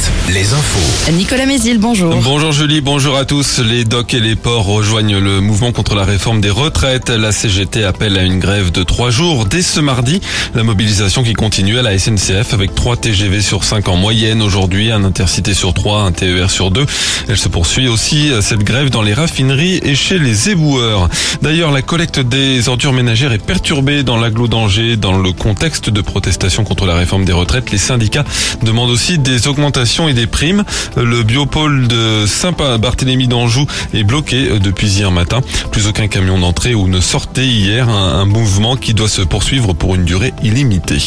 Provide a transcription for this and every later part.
Alouette, les infos. Nicolas Mézil, bonjour. Bonjour Julie, bonjour à tous. Les docks et les ports rejoignent le mouvement contre la réforme des retraites. La CGT appelle à une grève de trois jours dès ce mardi. La mobilisation qui continue à la SNCF avec 3 TGV sur 5 en moyenne aujourd'hui, un intercité sur 3, un TER sur 2. Elle se poursuit aussi cette grève dans les raffineries et chez les éboueurs. D'ailleurs, la collecte des ordures ménagères est perturbée dans l'agglo d'Angers dans le contexte de protestation contre la réforme des retraites. Les syndicats demandent aussi des augmentations et des primes. Le biopôle de Saint-Barthélemy d'Anjou est bloqué euh, depuis hier matin. Plus aucun camion d'entrée ou ne sortait hier. Un, mouvement qui doit se poursuivre pour une durée illimitée.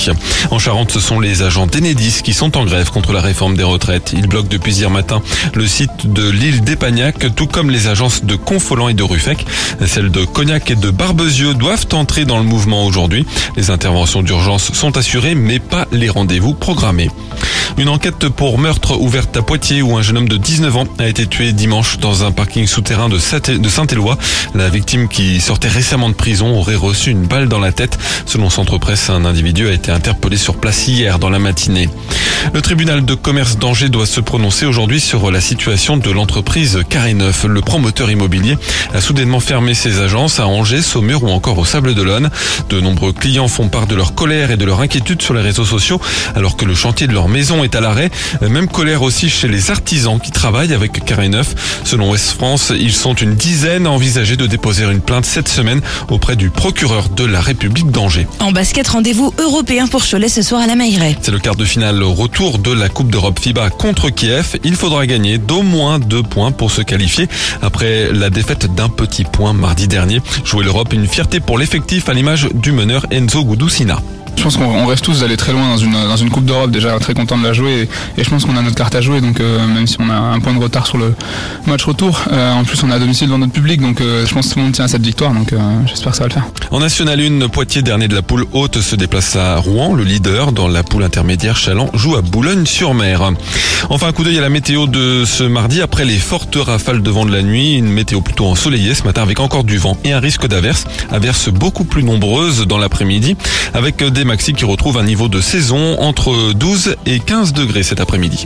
En Charente, ce sont les agents d'Enedis qui sont en grève contre la réforme des retraites. Ils bloquent depuis hier matin le site de l'île d'Épagnac, tout comme les agences de Confolant et de Ruffec. Celles de Cognac et de Barbezieux doivent entrer dans le mouvement aujourd'hui. Les interventions d'urgence sont assurées, mais pas les rendez-vous programmés. Une enquête pour meurtre ouverte à Poitiers où un jeune homme de 19 ans a été tué dimanche dans un parking souterrain de Saint-Éloi. La victime qui sortait récemment de prison aurait reçu une balle dans la tête. Selon Centre Presse, un individu a été interpellé sur place hier dans la matinée. Le tribunal de commerce d'Angers doit se prononcer aujourd'hui sur la situation de l'entreprise Carré Neuf. Le promoteur immobilier a soudainement fermé ses agences à Angers, Saumur ou encore au Sable d'Olonne. De nombreux clients font part de leur colère et de leur inquiétude sur les réseaux sociaux alors que le chantier de leur maison est à l'arrêt. Même colère aussi chez les artisans qui travaillent avec Carré Neuf. Selon Ouest France, ils sont une dizaine à envisager de déposer une plainte cette semaine auprès du procureur de la République d'Angers. En basket, rendez-vous européen pour Cholet ce soir à la Mailleraie. C'est le quart de finale retour de la Coupe d'Europe FIBA contre Kiev. Il faudra gagner d'au moins deux points pour se qualifier après la défaite d'un petit point mardi dernier. Jouer l'Europe, une fierté pour l'effectif à l'image du meneur Enzo Gudusina. Je pense qu'on reste tous d'aller très loin dans une, dans une Coupe d'Europe, déjà très content de la jouer et, je pense qu'on a notre carte à jouer, donc euh, même si on a un point de retard sur le match retour, euh, en plus on est à domicile dans notre public, donc euh, je pense que tout le monde tient à cette victoire, donc j'espère que ça va le faire. En National 1, Poitiers, dernier de la poule haute, se déplace à Rouen, le leader dans la poule intermédiaire, Chaland joue à Boulogne-sur-Mer. Enfin, un coup d'œil à la météo de ce mardi, après les fortes rafales de vent de la nuit, une météo plutôt ensoleillée ce matin avec encore du vent et un risque d'averse, averses beaucoup plus nombreuses dans l'après-midi, avec des maxi qui retrouvent un niveau de saison entre 12 et 15 degrés cet après-midi.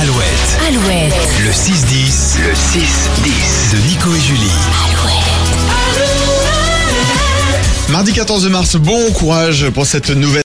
Alouette. Alouette. Le 6-10. Le 6-10. De Nico et Julie. Alouette. Mardi 14 mars, bon courage pour cette nouvelle